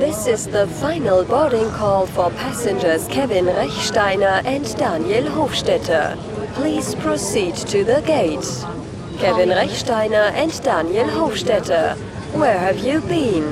This is the final boarding call for passengers Kevin Rechsteiner and Daniel Hofstetter. Please proceed to the gate. Kevin Rechsteiner and Daniel Hofstetter, where have you been?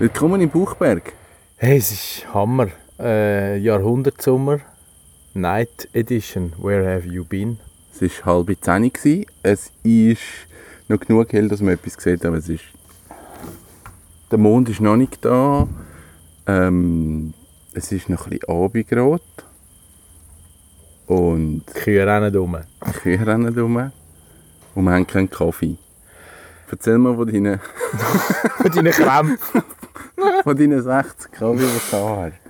Willkommen im Buchberg. Hey, es ist Hammer. Äh, Jahrhundertsommer, Night Edition. Where have you been? Es war halb zehn. gewesen. Es ist noch genug hell, dass man etwas sieht, aber es ist... Der Mond ist noch nicht da. Ähm, es ist noch ein bisschen Abendrot. Und Die Kühe rennen rum. die Kühe rennen rum. Und wir haben keinen Kaffee. Erzähl mal von deinen, Von deinen Krämpfen. von deinen 60 Kaffee, die du da hast.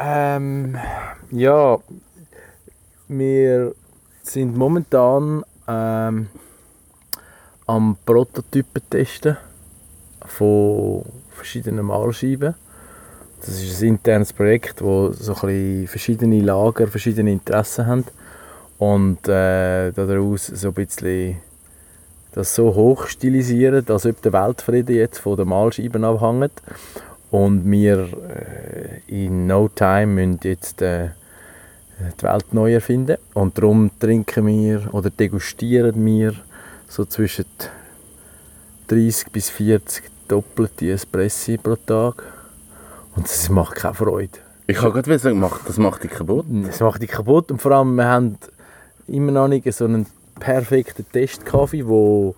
Ähm, ja, wir sind momentan ähm, am Prototypen testen von verschiedenen Malscheiben. Das ist ein internes Projekt, wo so verschiedene Lager verschiedene Interessen haben und äh, daraus so ein bisschen das so hoch stilisieren, als ob der Weltfrieden jetzt von den Malscheiben abhängt und wir äh, in no time müssen jetzt äh, die Welt neu erfinden und darum trinken wir oder degustieren wir so zwischen 30 bis 40 doppelte Espressi pro Tag und das macht keine Freude. Ich kann gerade sagen, macht- das macht dich kaputt. Das macht dich kaputt und vor allem, wir haben immer noch nicht so einen perfekten Testkaffee, der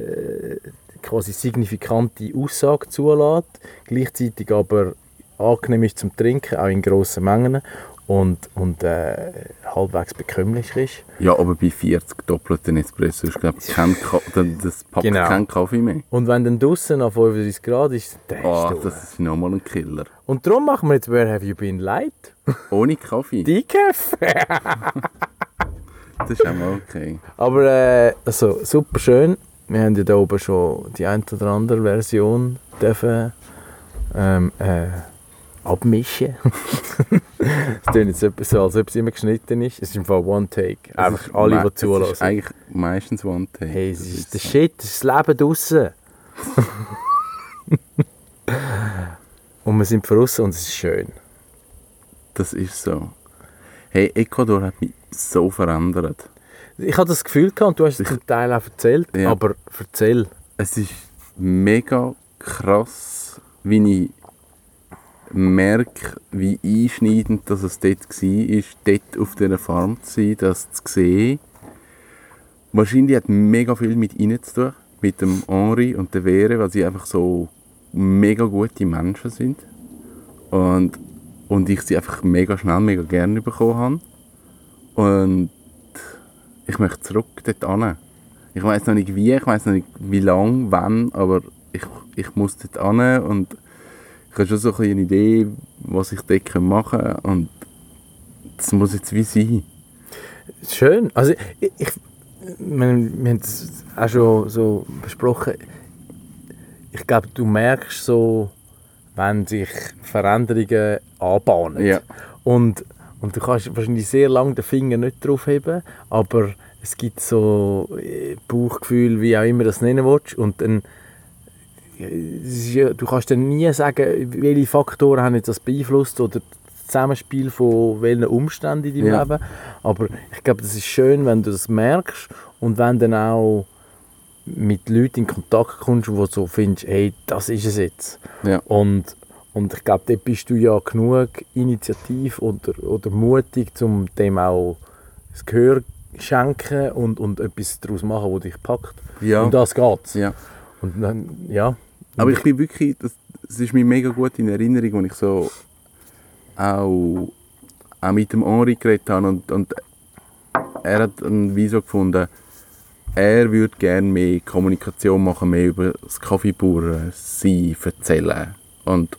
äh, quasi signifikante Aussage zulässt, gleichzeitig aber angenehm ist zum Trinken, auch in grossen Mengen und, und äh, halbwegs bekömmlich ist. Ja, aber bei 40 doppelten Espresso ist, glaube ich, kein Ka das packt Genau. keinen Kaffee mehr. Und wenn dann draußen auf 35 Grad ist, dann Oh, ist das ist nochmal ein Killer. Und darum machen wir jetzt Where Have You Been Light? Ohne Kaffee. Decaf! Das ist auch mal okay. Aber äh, also, super schön. Wir haben ja da oben schon die ein oder andere Version dürfen, ähm, äh, abmischen. Es klingt jetzt etwas so, als ob es immer geschnitten ist. Es ist im Fall One Take. Es Einfach alle, die Es ist zulassen. eigentlich meistens One Take. Hey, es Das ist der so. Shit, das ist das Leben draussen. und wir sind draussen und es ist schön. Das ist so. Hey, Ecuador hat mich so verändert. Ich hatte das Gefühl gehabt, und du hast es zum Teil auch erzählt, Ja. aber erzähl. Es ist mega krass, wie ich merke, wie einschneidend dass es dort war, dort auf dieser Farm zu sein, das zu sehen. Wahrscheinlich hat mega viel mit ihnen zu tun, mit dem Henri und der Vere, weil sie einfach so mega gute Menschen sind. Und, und ich sie einfach mega schnell, mega gerne bekommen habe. Und ich möchte zurück dort hin. Ich weiß noch nicht wie, ich weiß noch nicht wie lange, wann, aber ich, ich muss dort hin und ich habe schon so eine Idee, was ich dort machen kann und das muss jetzt wie sein. Schön. Also ich, ich wir, wir haben es auch schon so besprochen. Ich glaube, du merkst so, wenn sich Veränderungen anbahnen. Ja. Und, und du kannst wahrscheinlich sehr lange den Finger nicht drauf heben, aber es gibt so äh, Bauchgefühl, wie auch immer das nennen willst. Und dann, äh, du kannst dann nie sagen, welche Faktoren haben jetzt das beeinflusst oder das Zusammenspiel von welchen Umständen in deinem Ja. Leben. Aber ich glaube, das ist schön, wenn du das merkst und wenn dann auch mit Leuten in Kontakt kommst, wo du so findest, hey, das ist es jetzt. Ja. Und, und ich glaube, dort bist du ja genug initiativ oder, oder mutig, um dem auch das Gehör schenken und, und etwas daraus machen, was dich packt. Ja. Um das geht's. ja. Und dann, ja. Aber ich bin wirklich, das, das ist mir mega gut in Erinnerung, als ich so auch, auch mit dem Henri geredet habe und, und er hat ein Wieso gefunden, er würde gerne mehr Kommunikation machen, mehr über das Kaffeebauern sein, erzählen. Und,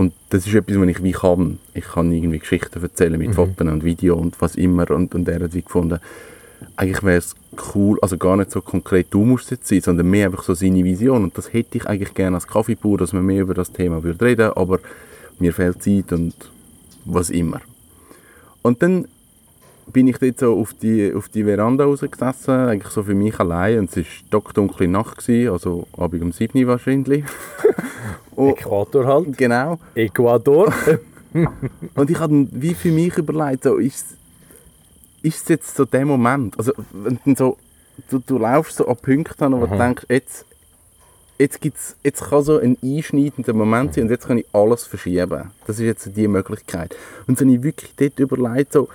und das ist etwas, was ich wie kann. Ich kann irgendwie Geschichten erzählen mit Fotos und Video und was immer. Und, und er hat wie gefunden, eigentlich wäre es cool, also gar nicht so konkret, du musst jetzt sein, sondern mehr einfach so seine Vision. Und das hätte ich eigentlich gerne als Kaffeebauer, dass man mehr über das Thema würde reden aber mir fehlt Zeit und was immer. Und dann bin ich dort so auf die, auf die Veranda rausgesessen, eigentlich so für mich allein. Und es war stockdunkle Nacht, gewesen, also Abend um 7 Uhr wahrscheinlich. Und- Äquator halt. genau. Ecuador. Und ich habe wie für mich überlegt, so, ist, ist es jetzt so der Moment? Also, wenn du, so, du, du laufst so an Punkte an, wo du denkst, jetzt, jetzt, gibt's, jetzt kann so ein einschneidender Moment sein und jetzt kann ich alles verschieben. Das ist jetzt die Möglichkeit. Und so habe ich wirklich dort überlegt, so,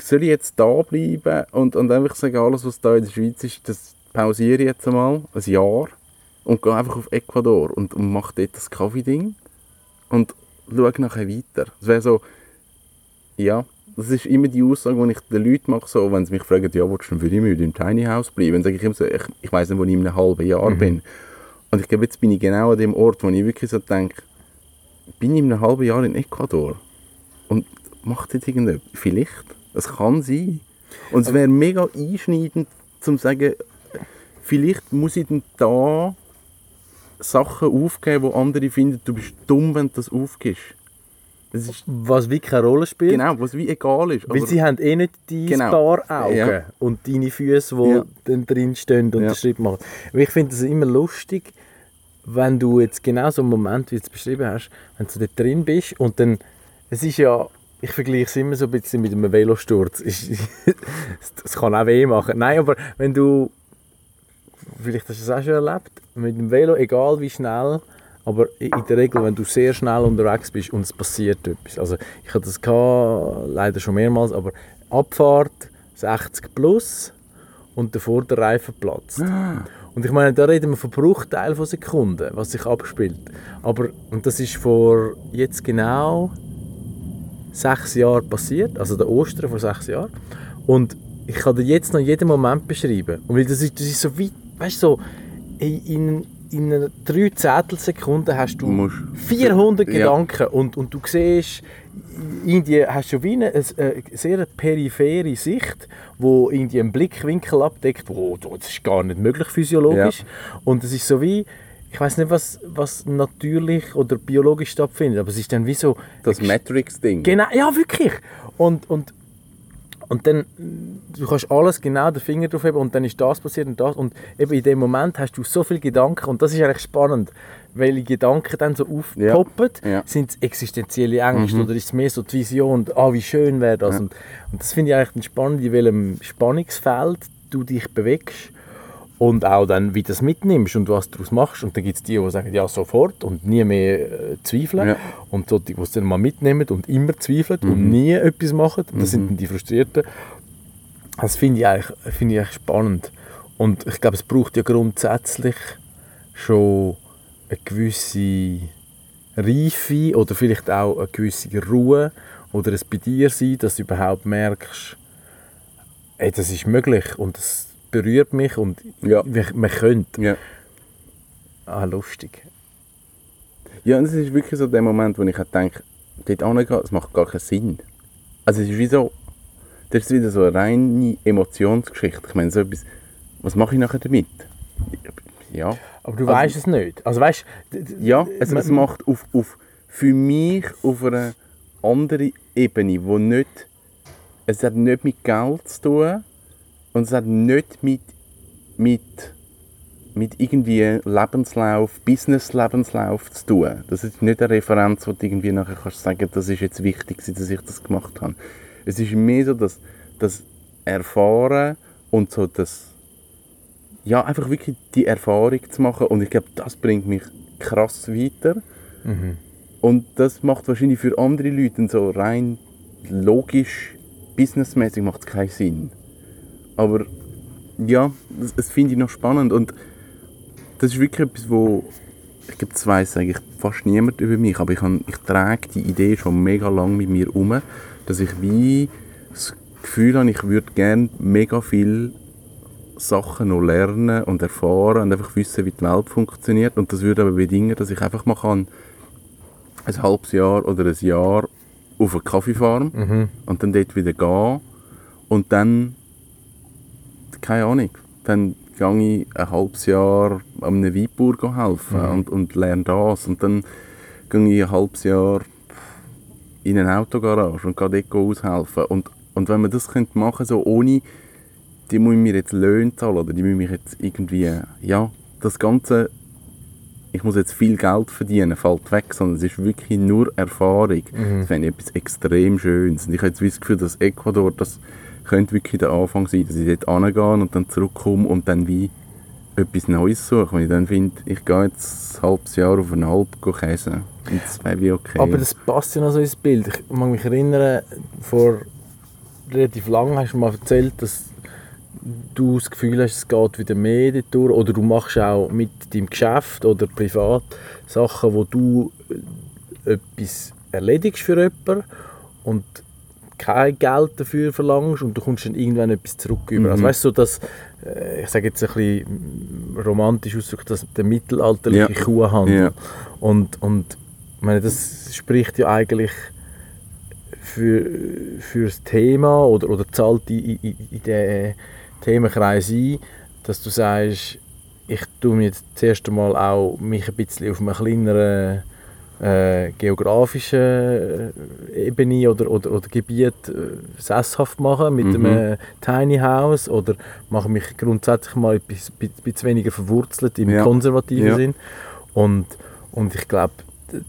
soll ich jetzt da bleiben und, und einfach sagen, alles was da in der Schweiz ist, das pausiere ich jetzt einmal, ein Jahr und gehe einfach auf Ecuador und, und mache dort das Kaffee-Ding und schaue nachher weiter. Das wäre so, ja, das ist immer die Aussage, die ich den Leuten mache, so, wenn sie mich fragen, ja, willst du denn für immer im Tiny House bleiben? Dann sage ich immer so, ich, ich weiss nicht, wo ich in einem halben Jahr bin. Und ich glaube, jetzt bin ich genau an dem Ort, wo ich wirklich so denke, bin ich in einem halben Jahr in Ecuador und macht jetzt irgendetwas? Vielleicht. Es kann sein. Und es wäre mega einschneidend, zum zu sagen, vielleicht muss ich dann da Sachen aufgeben, wo andere finden, du bist dumm, wenn du das aufgibst. Das ist Was wirklich keine Rolle spielt. genau, was wie egal ist. Weil sie haben eh nicht dein Genau. paar Augen Ja. und deine Füße, die Ja. dann drin stehen und Ja. den Schritt machen. Aber ich finde es immer lustig, wenn du jetzt genau so einen Moment, wie du es beschrieben hast, wenn du dort drin bist und dann, es ist ja, ich vergleiche es immer so ein bisschen mit einem Velosturz. Es kann auch weh machen. Nein, aber wenn du, vielleicht hast du es auch schon erlebt, mit dem Velo, egal wie schnell, aber in der Regel, wenn du sehr schnell unterwegs bist und es passiert etwas. Also ich hatte das gehabt, leider schon mehrmals, aber Abfahrt 60 plus und der Vorderreifen platzt. Und ich meine, da reden wir von Bruchteilen von Sekunden, was sich abspielt. Aber, und das ist vor jetzt genau sechs Jahren passiert, also der Ostern vor sechs Jahren. Und ich kann dir jetzt noch jeden Moment beschreiben. Und weil das ist, das ist so weit, weißt du, so, in, in, einer drei Zehntelsekunde hast du musst- 400 Ja. Gedanken und, und du siehst, in Indien hast du wie eine, eine, eine sehr periphere Sicht, wo irgendwie einen Blickwinkel abdeckt, wo das ist gar nicht möglich physiologisch. Und es ist so wie, ich weiß nicht, was, was natürlich oder biologisch stattfindet, aber es ist dann wie so... das Matrix-Ding. Genau, ja wirklich. Und, und, und dann, du kannst alles genau den Finger drauf haben und dann ist das passiert und das. Und eben in dem Moment hast du so viele Gedanken und das ist eigentlich spannend, weil die Gedanken dann so aufpoppen. Ja, ja. Sind es existenzielle Ängste oder ist es mehr so die Vision, ah, wie schön wäre das? Und, und das finde ich eigentlich spannend, in welchem Spannungsfeld du dich bewegst und auch dann, wie du das mitnimmst und was daraus machst. Und dann gibt es die, die sagen, ja, sofort und nie mehr äh, zweifeln. Ja. Und so die, die es dann mal mitnehmen und immer zweifeln Mhm. und nie etwas machen. Das sind dann die Frustrierten. Das finde ich, eigentlich, finde ich eigentlich spannend. Und ich glaube, es braucht ja grundsätzlich schon eine gewisse Reife oder vielleicht auch eine gewisse Ruhe oder es bei dir sein, dass du überhaupt merkst, ey, das ist möglich und das berührt mich und Ja. man könnte. Ja. Ah, lustig. Ja, und es ist wirklich so der Moment, wo ich halt denke, dort hingehen, es macht gar keinen Sinn. Also es ist wie so, das ist wieder so eine reine Emotionsgeschichte. Ich meine, so etwas, was mache ich nachher damit? Ja, Aber du Also- weißt es nicht. Also weißt, ja es, man- es macht auf, auf, für mich auf einer anderen Ebene, wo nicht, es hat nicht mit Geld zu tun und es hat nicht mit, mit, mit irgendwie Lebenslauf, Business-Lebenslauf zu tun. Das ist nicht eine Referenz, wo du irgendwie nachher kannst sagen, das ist jetzt wichtig, dass ich das gemacht habe. Es ist mehr so, dass das Erfahren und so das ja, einfach wirklich die Erfahrung zu machen und ich glaube, das bringt mich krass weiter. Und das macht wahrscheinlich für andere Leute so rein logisch, businessmäßig macht es keinen Sinn. Aber ja, das, das finde ich noch spannend und das ist wirklich etwas, wo ich glaube, das weiss eigentlich fast niemand über mich, aber ich, ich trage die Idee schon mega lang mit mir um, dass ich wie das Gefühl habe, ich würde gerne mega viel Sachen noch lernen und erfahren und einfach wissen, wie die Welt funktioniert. Und das würde aber bedingen, dass ich einfach mal kann, ein halbes Jahr oder ein Jahr auf eine Kaffeefarm und dann dort wieder gehen und dann, keine Ahnung, dann gehe ich ein halbes Jahr an einem Weinbauer helfen und, und lerne das und dann gehe ich ein halbes Jahr in eine Autogarage und gehe dort aushelfen. Und, und wenn man das könnte machen so ohne, die müssen mir jetzt Löhne zahlen oder die müssen mich jetzt irgendwie, ja, das Ganze, ich muss jetzt viel Geld verdienen, fällt weg, sondern es ist wirklich nur Erfahrung. Das fände ich etwas extrem Schönes. Und ich habe jetzt das Gefühl, dass Ecuador, das könnte wirklich der Anfang sein, dass ich dort angehe und dann zurückkomme und dann wie etwas Neues suche. Wenn ich dann finde, ich gehe jetzt ein halbes Jahr auf eine Alp käsen. Und das wäre wie okay. Aber das passt ja noch so ins Bild. Ich mag mich erinnern, vor relativ lang hast du mal erzählt, dass du das Gefühl hast, es geht wieder mehr durch. Oder du machst auch mit deinem Geschäft oder privat Sachen, wo du äh, etwas erledigst für jemanden und kein Geld dafür verlangst und du kommst dann irgendwann etwas zurück über. Also Mhm. weißt du, so dass, äh, ich sage jetzt ein bisschen romantisch ausgedrückt, dass der mittelalterliche Ja. Kuhhandel. Ja. Und, und ich meine, das spricht ja eigentlich für, für das Thema oder, oder zahlt in, in, in den Themenkreis ein, dass du sagst, ich tue mir jetzt zuerst einmal auch mich ein bisschen auf einer kleineren äh, geografischen Ebene oder, oder, oder Gebiet äh, sesshaft machen mit Mhm. einem Tiny House oder mache mich grundsätzlich mal ein bisschen, ein bisschen weniger verwurzelt im Ja. konservativen Ja. Sinn. Und, und ich glaube,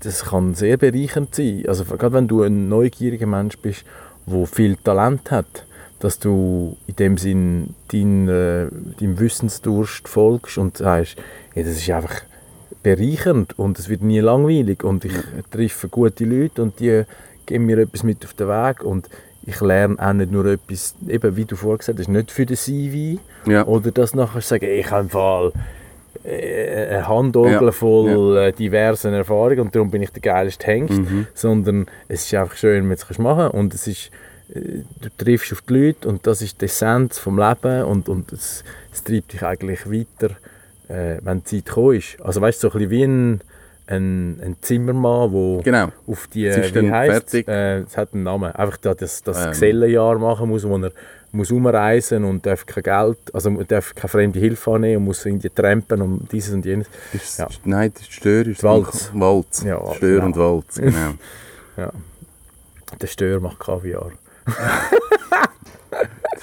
das kann sehr bereichernd sein. Also gerade wenn du ein neugieriger Mensch bist, der viel Talent hat, dass du in dem Sinn dein, äh, deinem Wissensdurst folgst und sagst, ja, das ist einfach bereichernd und es wird nie langweilig. Und ich treffe gute Leute und die geben mir etwas mit auf den Weg. Und ich lerne auch nicht nur etwas, eben wie du vorher gesagt hast, nicht für den CV ja. oder das nachher sagen, ich habe im Fall äh, eine Handorgel Ja, voll äh, diversen Erfahrungen und darum bin ich der geilste Hengst, Mhm. sondern es ist einfach schön, wenn du es machen. Kannst und es ist, äh, du triffst auf die Leute und das ist die Essenz vom Leben. Und, und es, es treibt dich eigentlich weiter, äh, wenn die Zeit gekommen ist. Also weißt du, so ein bisschen wie ein, ein, ein Zimmermann, wo Genau. auf die, Es ist wie heisst äh, es hat einen Namen, einfach da das, das Ähm. Gesellenjahr machen muss, wo er muss umreisen und darf kein Geld, also darf keine fremde Hilfe annehmen und muss irgendwie trampen und dieses und jenes. Ist, Ja. Nein, das ist Stör. Ist Walz. Walz. Ja, Stör genau. und Walz, genau. Der Stör macht Kaviar.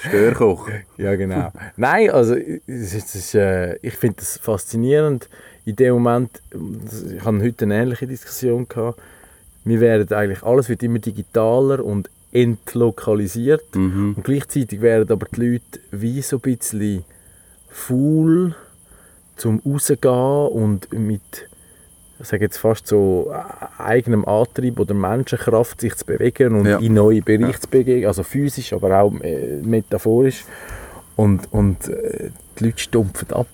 Störkoch. Ja, genau. Nein, also es ist, es ist, äh, ich finde das faszinierend. In dem Moment, ich hatte heute eine ähnliche Diskussion gehabt. Wir werden eigentlich, alles wird immer digitaler und entlokalisiert. Mhm. Und gleichzeitig werden aber die Leute wie so ein bisschen faul zum rausgehen und mit, ich sage jetzt fast so äh, eigenem Antrieb oder Menschenkraft sich zu bewegen und Ja. in neue Bereiche zu bewegen, also physisch, aber auch äh, metaphorisch. Und, und äh, die Leute stumpfen ab.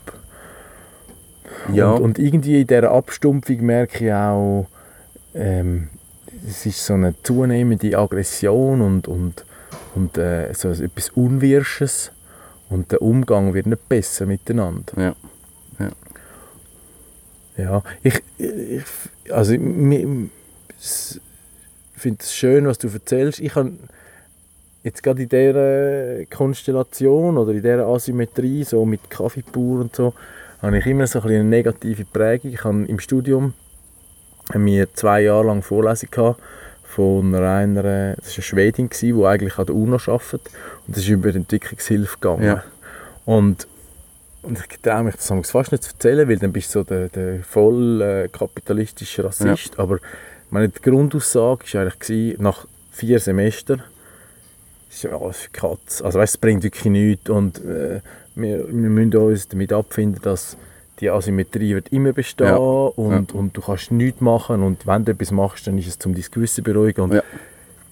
Ja. Und, und irgendwie in dieser Abstumpfung merke ich auch, ähm, es ist so eine zunehmende Aggression und, und, und äh, so etwas Unwirsches. Und der Umgang wird nicht besser miteinander. Ja. Ja, ich, ich also ich finde es schön, was du erzählst. Ich habe jetzt gerade in dieser Konstellation oder in dieser Asymmetrie, so mit Kaffeepur und so, habe ich immer so ein eine negative Prägung. Ich habe im Studium haben wir zwei Jahre lang Vorlesung gehabt von einer, das war eine Schwedin, die eigentlich an der UNO arbeitet und das ist über die Entwicklungshilfe gegangen. Ja. Und, und ich traue mich das fast nicht zu erzählen, weil dann bist du so der, der voll äh, kapitalistische Rassist. Aber meine, die Grundaussage war eigentlich, nach vier Semestern, ist ja alles für Katz. Also weißt, es bringt wirklich nichts und äh, wir, wir müssen uns damit abfinden, dass die Asymmetrie wird immer bestehen Ja. und, und du kannst nichts machen und wenn du etwas machst, dann ist es zum dein Gewissen beruhigen. Und Ja.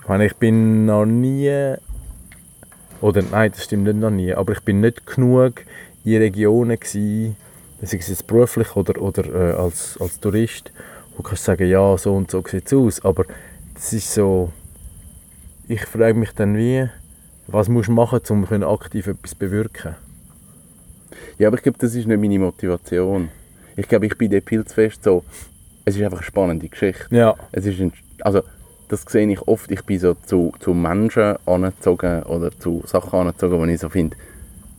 ich meine, ich bin noch nie, oder nein, das stimmt nicht noch nie, aber ich bin nicht genug in Regionen gewesen, sei es jetzt beruflich oder, oder äh, als, als Tourist, wo du kannst sagen, ja, so und so sieht es aus, aber das ist so, ich frage mich dann wie, was musst du machen, um aktiv etwas zu bewirken? Ja, aber ich glaube, das ist nicht meine Motivation. Ich glaube, ich bin dort viel zu fest so, es ist einfach eine spannende Geschichte. Ja, Es ist ein, also, das sehe ich oft, ich bin so zu, zu Menschen angezogen oder zu Sachen angezogen, wo ich so finde,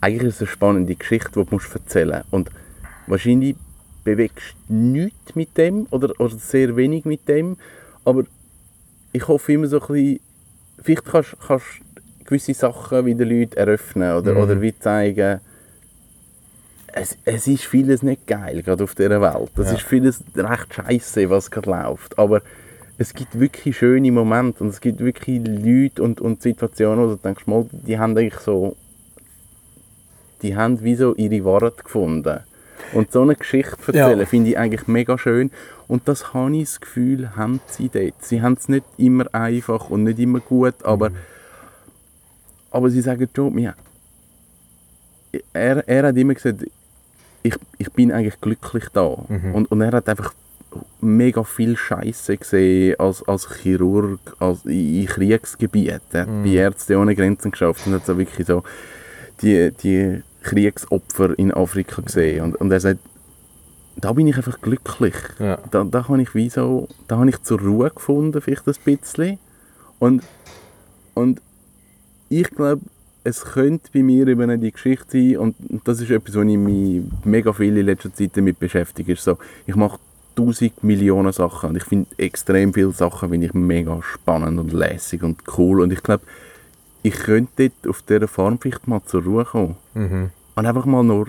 eigentlich ist es eine spannende Geschichte, die du erzählen musst. Und wahrscheinlich bewegst nichts mit dem oder, oder sehr wenig mit dem, aber ich hoffe immer so ein bisschen, vielleicht kannst du gewisse Sachen wieder Leuten eröffnen oder, Mhm. oder wie zeigen, es, es ist vieles nicht geil, gerade auf dieser Welt. Es Ja. ist vieles recht scheiße, was gerade läuft. Aber es gibt wirklich schöne Momente und es gibt wirklich Leute und, und Situationen, wo du denkst, mal, die haben eigentlich so, die haben wie so ihre Wahrheit gefunden. Und so eine Geschichte erzählen, Ja. finde ich eigentlich mega schön. Und das habe ich das Gefühl, haben sie dort. Sie haben es nicht immer einfach und nicht immer gut, aber, aber sie sagen schon, mir, er, er hat immer gesagt, ich, ich bin eigentlich glücklich da. Und, und er hat einfach mega viel Scheiße gesehen als, als Chirurg als in Kriegsgebieten. Er hat bei Ärzte ohne Grenzen geschafft und hat so wirklich so die, die Kriegsopfer in Afrika gesehen. Und, und er sagt, da bin ich einfach glücklich. Ja. Da, da habe ich wie so, da habe ich zur Ruhe gefunden, vielleicht ein bisschen. Und, und ich glaube, es könnte bei mir eben die Geschichte sein, und das ist etwas, wo ich mich mega viel in letzter Zeit damit beschäftige, ist so, ich mache tausend Millionen Sachen und ich finde extrem viele Sachen finde ich mega spannend und lässig und cool und ich glaube, ich könnte dort auf dieser Farm vielleicht mal zur Ruhe kommen Mhm. und einfach mal nur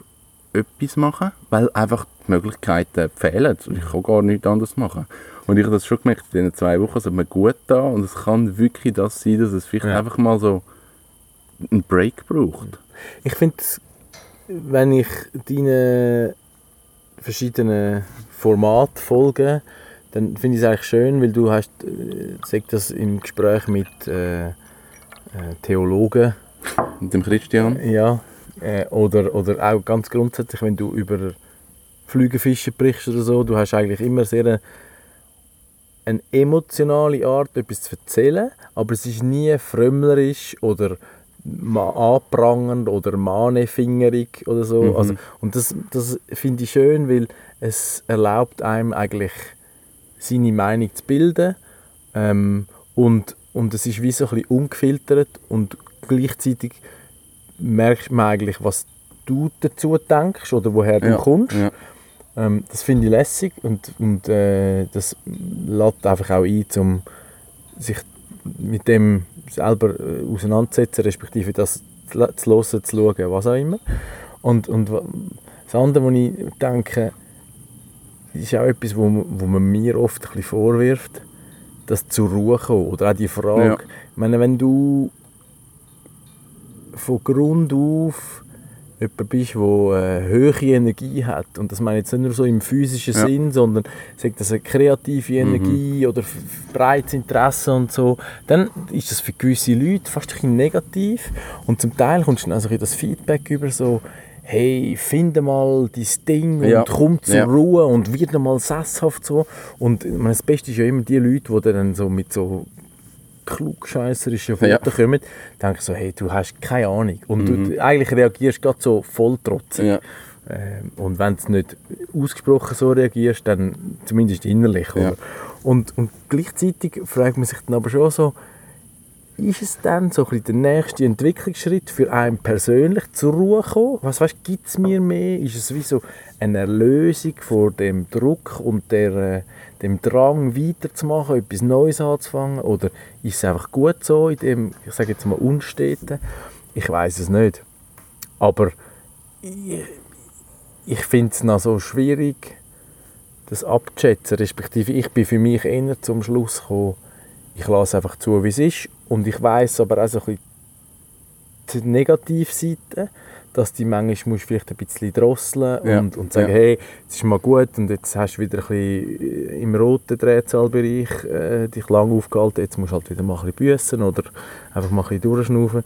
etwas machen, weil einfach die Möglichkeiten fehlen. Ich kann gar nichts anderes machen. Und ich habe das schon gemerkt, in diesen zwei Wochen, es hat mir gut da und es kann wirklich das sein, dass es vielleicht Ja. einfach mal so einen Break braucht. Ich finde, wenn ich deinen verschiedenen Formaten folge, dann finde ich es eigentlich schön, weil du hast, äh, sag das im Gespräch mit äh, äh, Theologen, Mit dem Christian. ja, äh, oder, oder auch ganz grundsätzlich, wenn du über Flügelfische berichtest oder so, du hast eigentlich immer sehr eine, eine emotionale Art, etwas zu erzählen, aber es ist nie frömmlerisch oder anprangend oder manefingerig oder so. Mhm. Also, und das, das finde ich schön, weil es erlaubt einem eigentlich seine Meinung zu bilden ähm, und, und es ist wie so ein bisschen ungefiltert und gleichzeitig merkt man eigentlich, was du dazu denkst oder woher du Ja, kommst. ja. Ähm, das finde ich lässig und, und äh, das lädt einfach auch ein, um sich mit dem selber äh, auseinanderzusetzen, respektive das zu hören, zu schauen, was auch immer. Und, und das andere, was ich denke, ist auch etwas, wo, man- wo man mir oft ein bisschen vorwirft, das zur Ruhe kommen. Oder auch die Frage, Ja. ich meine, wenn du von Grund auf jemand bist, der äh, hohe Energie hat, und das meine ich jetzt nicht nur so im physischen Ja. Sinn, sondern sagt das eine kreative Energie oder f- f- breites Interesse und so, dann ist das für gewisse Leute fast ein bisschen negativ und zum Teil kommst du dann also das Feedback über so hey, finde mal dein Ding und Ja. komm zur Ja. Ruhe und wird mal sesshaft so. Und meine, das Beste ist ja immer die Leute, die dann so mit so klugscheisserischen Worten Ja. kommen, denke ich so, hey, du hast keine Ahnung. Und du eigentlich reagierst gerade so voll trotzig. Ja. Ähm, und wenn du nicht ausgesprochen so reagierst, dann zumindest innerlich. Ja. Und, und gleichzeitig fragt man sich dann aber schon so, ist es dann so ein der nächste Entwicklungsschritt für einen persönlich zur Ruhe kommen? Was weißt, gibt es mir mehr? Ist es wie so eine Erlösung vor dem Druck und der, äh, dem Drang weiterzumachen, etwas Neues anzufangen? Oder ist es einfach gut so in dem, ich sage jetzt mal, Unsteten? Ich weiß es nicht. Aber ich, ich finde es noch so schwierig, das abzuschätzen. Respektive ich bin für mich eher zum Schluss gekommen, ich lasse einfach zu, wie es ist. Und ich weiß aber auch so ein bisschen die Negativseite, dass die manchmal musst vielleicht ein bisschen drosseln Ja, und, und sagen, ja. hey, es ist mal gut und jetzt hast du wieder ein bisschen im roten Drehzahlbereich äh, dich lang aufgehalten, jetzt musst du halt wieder mal ein bisschen büssen oder einfach mal ein bisschen durchschnaufen.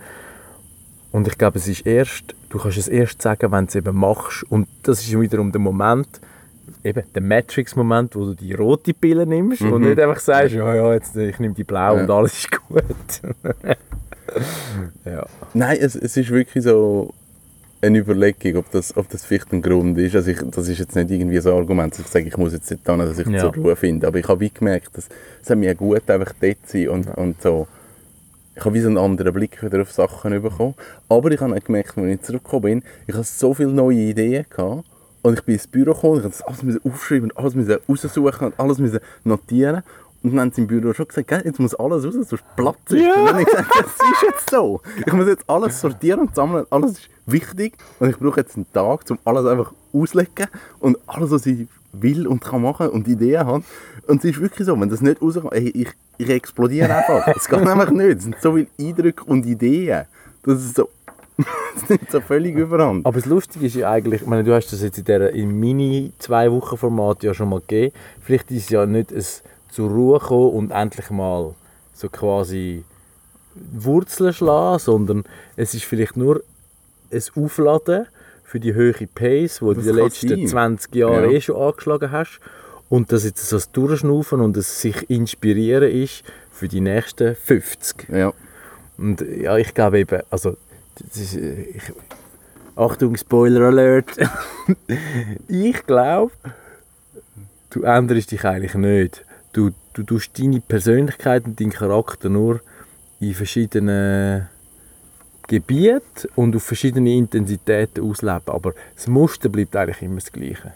Und ich glaube, es ist erst, du kannst es erst sagen, wenn du es eben machst. Und das ist wiederum der Moment, eben der Matrix-Moment, wo du die rote Pille nimmst und nicht einfach sagst, ja, ja, jetzt, ich nehme die blaue Ja. und alles ist gut. ja. Nein, es, es ist wirklich so eine Überlegung, ob das, ob das vielleicht ein Grund ist. Also ich, das ist jetzt nicht irgendwie so ein Argument, dass ich sage, ich muss jetzt nicht da, dass ich Ja. zur Ruhe finde. Aber ich habe wie gemerkt, dass es hat mir gut einfach dort zu sein und, und so. Ich habe wie so einen anderen Blick wieder auf Sachen bekommen. Aber ich habe auch gemerkt, als ich zurückgekommen bin, ich habe so viele neue Ideen gehabt Und ich bin ins Büro gekommen, ich musste alles aufschreiben alles raussuchen und alles notieren. Und dann haben sie im Büro schon gesagt, jetzt muss alles raus, sonst platzt es. Ja. Und dann habe ich gesagt, das ist jetzt so. Ich muss jetzt alles sortieren und sammeln, alles ist wichtig. Und ich brauche jetzt einen Tag, um alles einfach auszulegen und alles, was ich will und kann machen und Ideen habe. Und es ist wirklich so, wenn das nicht rauskommt, ey, ich, ich explodiere einfach. Es geht einfach nicht. Es sind so viele Eindrücke und Ideen. Das ist so, das nimmt so völlig überhand. Aber das Lustige ist ja eigentlich, ich meine, du hast das jetzt in dieser im mini zwei Wochen Format ja schon mal gegeben. Vielleicht ist es ja nicht ein zur Ruhe kommen und endlich mal so quasi Wurzeln schlagen, sondern es ist vielleicht nur ein Aufladen für die hohe Pace, die du in den letzten sein. 20 Jahren Ja. eh schon angeschlagen hast. Und dass jetzt so das Durchschnaufen und das sich inspirieren ist für die nächsten 50. Ja. Und ja, ich glaube eben, also, ist, äh, ich, Achtung, Spoiler Alert. ich glaube, du änderst dich eigentlich nicht. Du, du tust deine Persönlichkeit und deinen Charakter nur in verschiedenen Gebieten und auf verschiedene Intensitäten ausleben. Aber das Muster bleibt eigentlich immer das Gleiche.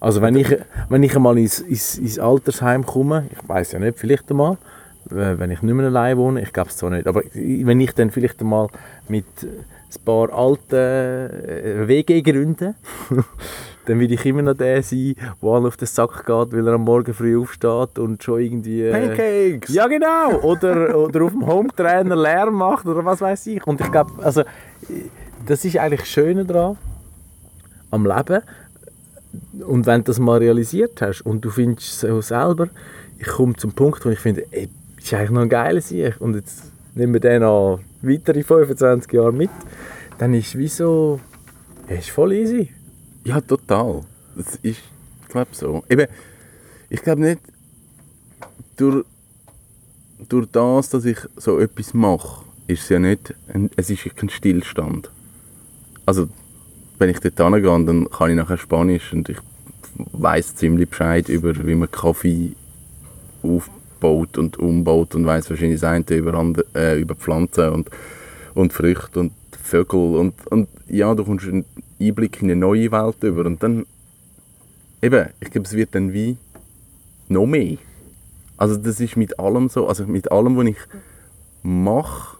Also wenn ich, wenn ich einmal ins, ins, ins Altersheim komme, ich weiß ja nicht, vielleicht einmal, wenn ich nicht mehr allein wohne, ich glaube es zwar nicht, aber wenn ich dann vielleicht einmal mit ein paar alten äh, WG gründe, dann will ich immer noch der sein, der allen auf den Sack geht, weil er am Morgen früh aufsteht und schon irgendwie... Äh, Pancakes! ja, genau. Oder, oder auf dem Hometrainer Lärm macht oder was weiß ich. Und ich glaube, also, das ist eigentlich das Schöne daran, am Leben. Und wenn du das mal realisiert hast und du findest so selber, ich komme zum Punkt, wo ich finde, ey, das ist eigentlich noch ein geiler Sieg und jetzt nehmen wir den noch weitere 25 Jahre mit, dann ist es wie so, ja, ist voll easy. Ja, total. Das ist, glaube so. Eben, ich glaube nicht, durch, durch das, dass ich so etwas mache, ist es ja nicht, ein, es ist kein Stillstand. Also, wenn ich dort hingehe, dann kann ich nachher Spanisch und ich weiß ziemlich Bescheid über, wie man Kaffee aufbaut und umbaut und weiß das eine über, äh, über Pflanzen und, und Früchte und Vögel und, und ja, du kommst einen Einblick in eine neue Welt über und dann eben, ich glaube, es wird dann wie noch mehr. Also das ist mit allem so, also mit allem, was ich mache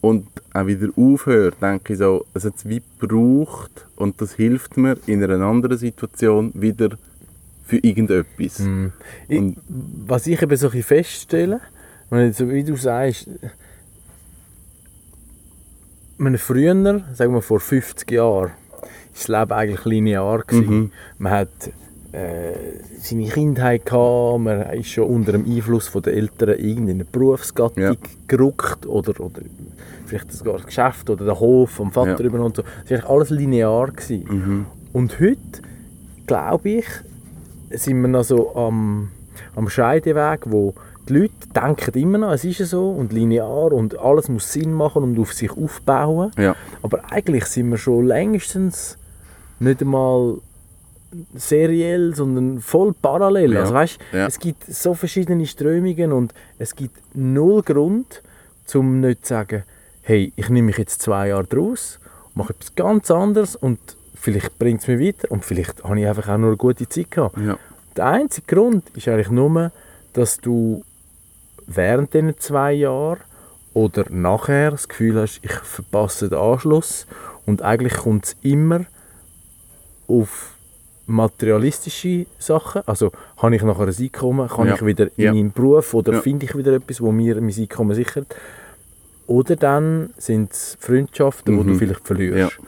und auch wieder aufhöre, denke ich so, es hat es wie gebraucht und das hilft mir in einer anderen Situation wieder für irgendetwas. Ich, Und- was ich eben so ein feststelle, wenn jetzt, so wie du sagst, meine, früher, sagen wir vor 50 Jahren, war das Leben eigentlich linear. Gewesen. Man hat äh, seine Kindheit gehabt, man ist schon unter dem Einfluss der Eltern in eine Berufsgattung Ja. gerückt oder, oder vielleicht sogar das Geschäft oder der Hof vom Vater Ja. übernommen und so. Das war alles linear. Gewesen. Und heute, glaube ich, sind wir noch so am, am Scheideweg, wo die Leute denken immer noch, es ist ja so und linear und alles muss Sinn machen und auf sich aufbauen. Ja. Aber eigentlich sind wir schon längstens nicht einmal seriell, sondern voll parallel. Ja. Also weißt, Ja. es gibt so verschiedene Strömungen und es gibt null Grund, zum nicht zu sagen, hey, ich nehme mich jetzt zwei Jahre draus, mache etwas ganz anderes und vielleicht bringt es mich weiter und vielleicht habe ich einfach auch nur eine gute Zeit gehabt. Ja. Der einzige Grund ist eigentlich nur, dass du während diesen zwei Jahren oder nachher das Gefühl hast, ich verpasse den Anschluss und eigentlich kommt es immer auf materialistische Sachen, also habe ich nachher ein Einkommen, kann Ja. ich wieder in Ja. meinen Beruf oder Ja. finde ich wieder etwas, wo mir mein Einkommen sichert oder dann sind es Freundschaften, die du Mhm. vielleicht verlierst.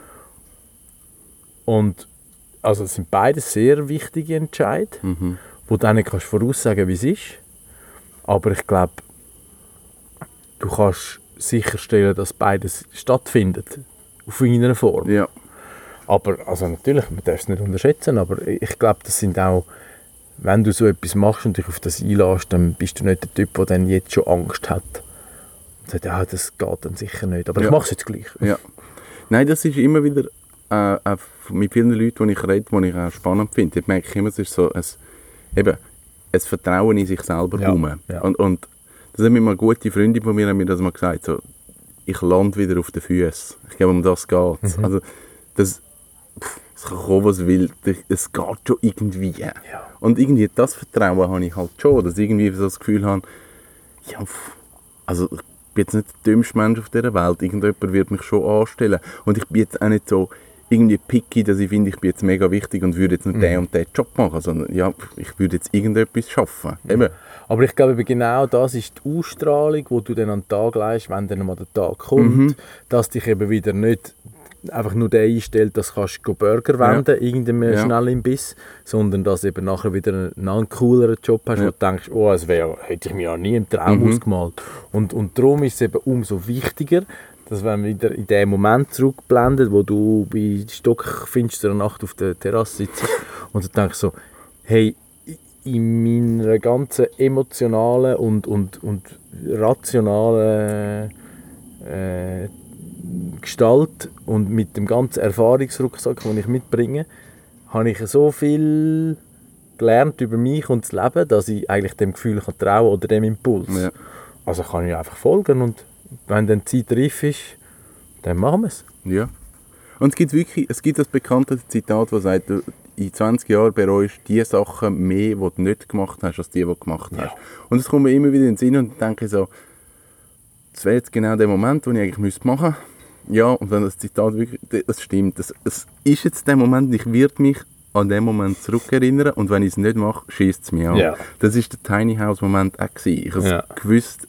Und also es sind beide sehr wichtige Entscheidungen Mhm. wo du nicht kannst voraussagen wie es ist. Aber ich glaube, du kannst sicherstellen, dass beides stattfindet. Auf irgendeine Form. Ja. Aber also natürlich, man darf es nicht unterschätzen, aber ich glaube, das sind auch, wenn du so etwas machst und dich auf das einlässt, dann bist du nicht der Typ, der dann jetzt schon Angst hat. Und sagt, ja, das geht dann sicher nicht. Aber ich Ja. mache es jetzt gleich. Ja. Nein, das ist immer wieder äh, mit vielen Leuten, die ich rede, die ich auch spannend finde. Ich merke immer, es ist so ein, eben, ein Vertrauen in sich selber Ja, ja. Und, und das hat mir mal gute Freundin von mir, haben mir das mal gesagt, so, ich lande wieder auf den Füßen. Ich glaube, um das geht Mhm. Also, das, pff, es kann kommen, was will, es geht schon irgendwie. Und irgendwie das Vertrauen habe ich halt schon, dass ich irgendwie so das Gefühl habe, ja, pff, also ich bin jetzt nicht der dümmste Mensch auf dieser Welt, irgendjemand wird mich schon anstellen. Und ich bin jetzt auch nicht so irgendwie picky, dass ich finde, ich bin jetzt mega wichtig und würde jetzt nur den und den Job machen, sondern ja, ich würde jetzt irgendetwas schaffen. Eben, Aber ich glaube, genau das ist die Ausstrahlung, die du dann an den Tag legst, wenn dann mal der Tag kommt, dass dich eben wieder nicht einfach nur der einstellt, dass kannst du Burger wenden, irgendeinem Ja. schnell im Biss, sondern dass du eben nachher wieder einen, cooleren Job hast, wo du denkst, oh, es wär, hätte ich mir ja nie im Traum Mhm. ausgemalt. Und, und darum ist es eben umso wichtiger, dass wenn man wieder in den Moment zurückblendet, wo du bei stockfinsterer Nacht auf der Terrasse sitzt und du denkst so, hey, in meiner ganzen emotionalen und, und, und rationalen äh, Gestalt und mit dem ganzen Erfahrungsrucksack, den ich mitbringe, habe ich so viel gelernt über mich und das Leben, dass ich eigentlich dem Gefühl kann trauen oder dem Impuls. Ja. Also kann ich einfach folgen und wenn dann die Zeit reif ist, dann machen wir es. Ja. Und es gibt wirklich, es gibt das bekannte Zitat, das sagt, du in 20 Jahren bereust die Sachen mehr, die du nicht gemacht hast, als die, die du gemacht hast. Und es kommt mir immer wieder in den Sinn und denke so, das wäre jetzt genau der Moment, den ich eigentlich müsste machen müsste. Ja, und dann das Zitat wirklich, das stimmt. Das, es ist jetzt der Moment, ich werde mich an den Moment zurückerinnern und wenn ich es nicht mache, schießt es mich an. Ja. Das ist der Tiny House Moment auch gewesen. Ich habe Ja. gewusst,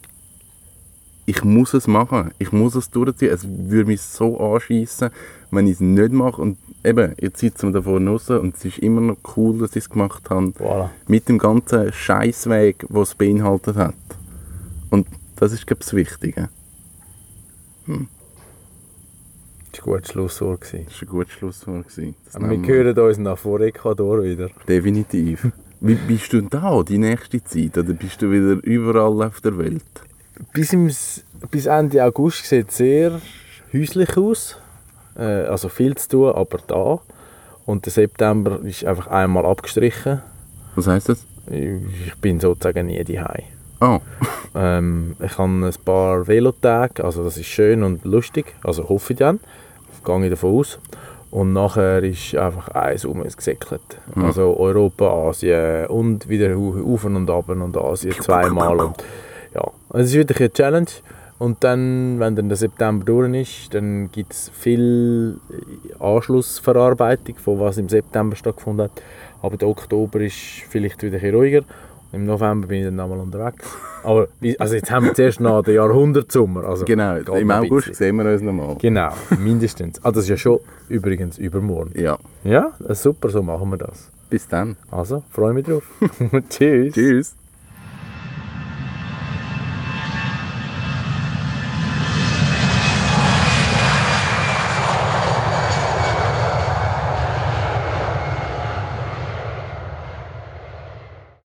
ich muss es machen. Ich muss es durchziehen. Es würde mich so anschießen, wenn ich es nicht mache. Und eben, jetzt sitzen wir da vorne raus und es ist immer noch cool, dass ich es gemacht habe. Voilà. Mit dem ganzen Scheißweg, den es beinhaltet hat. Und das ist, glaube ich, das Wichtige. Das war ein gutes Schlusswort. gewesen. Das war ein gutes Schlusswort. wir. hören uns nach vor Ecuador wieder. Definitiv. Wie bist du da, die nächste Zeit? Oder bist du wieder überall auf der Welt? Bis, im, bis Ende August sieht es sehr häuslich aus. Äh, also viel zu tun, aber da. Und der September ist einfach einmal abgestrichen. Was heisst das? Ich bin sozusagen nie daheim. Ah, Ähm, ich habe ein paar Velotage, also das ist schön und lustig, also hoffe ich dann, gehe ich davon aus. Und nachher ist einfach eins um es gesäckelt. Also Europa, Asien und wieder auf und ab und Asien zweimal. Und, ja, also es ist wirklich eine Challenge. Und dann, wenn dann der September durch ist, dann gibt es viel Anschlussverarbeitung von was im September stattgefunden hat. Aber der Oktober ist vielleicht wieder ein ruhiger. Im November bin ich dann nochmal unterwegs. Aber also jetzt haben wir zuerst noch den Jahrhundertsommer. Also genau. Im August sehen wir uns nochmal. Genau, mindestens. Ah, das ist ja schon übrigens übermorgen. Ja. Ja, super, so machen wir das. Bis dann. Also, freue mich drauf. Tschüss. Tschüss.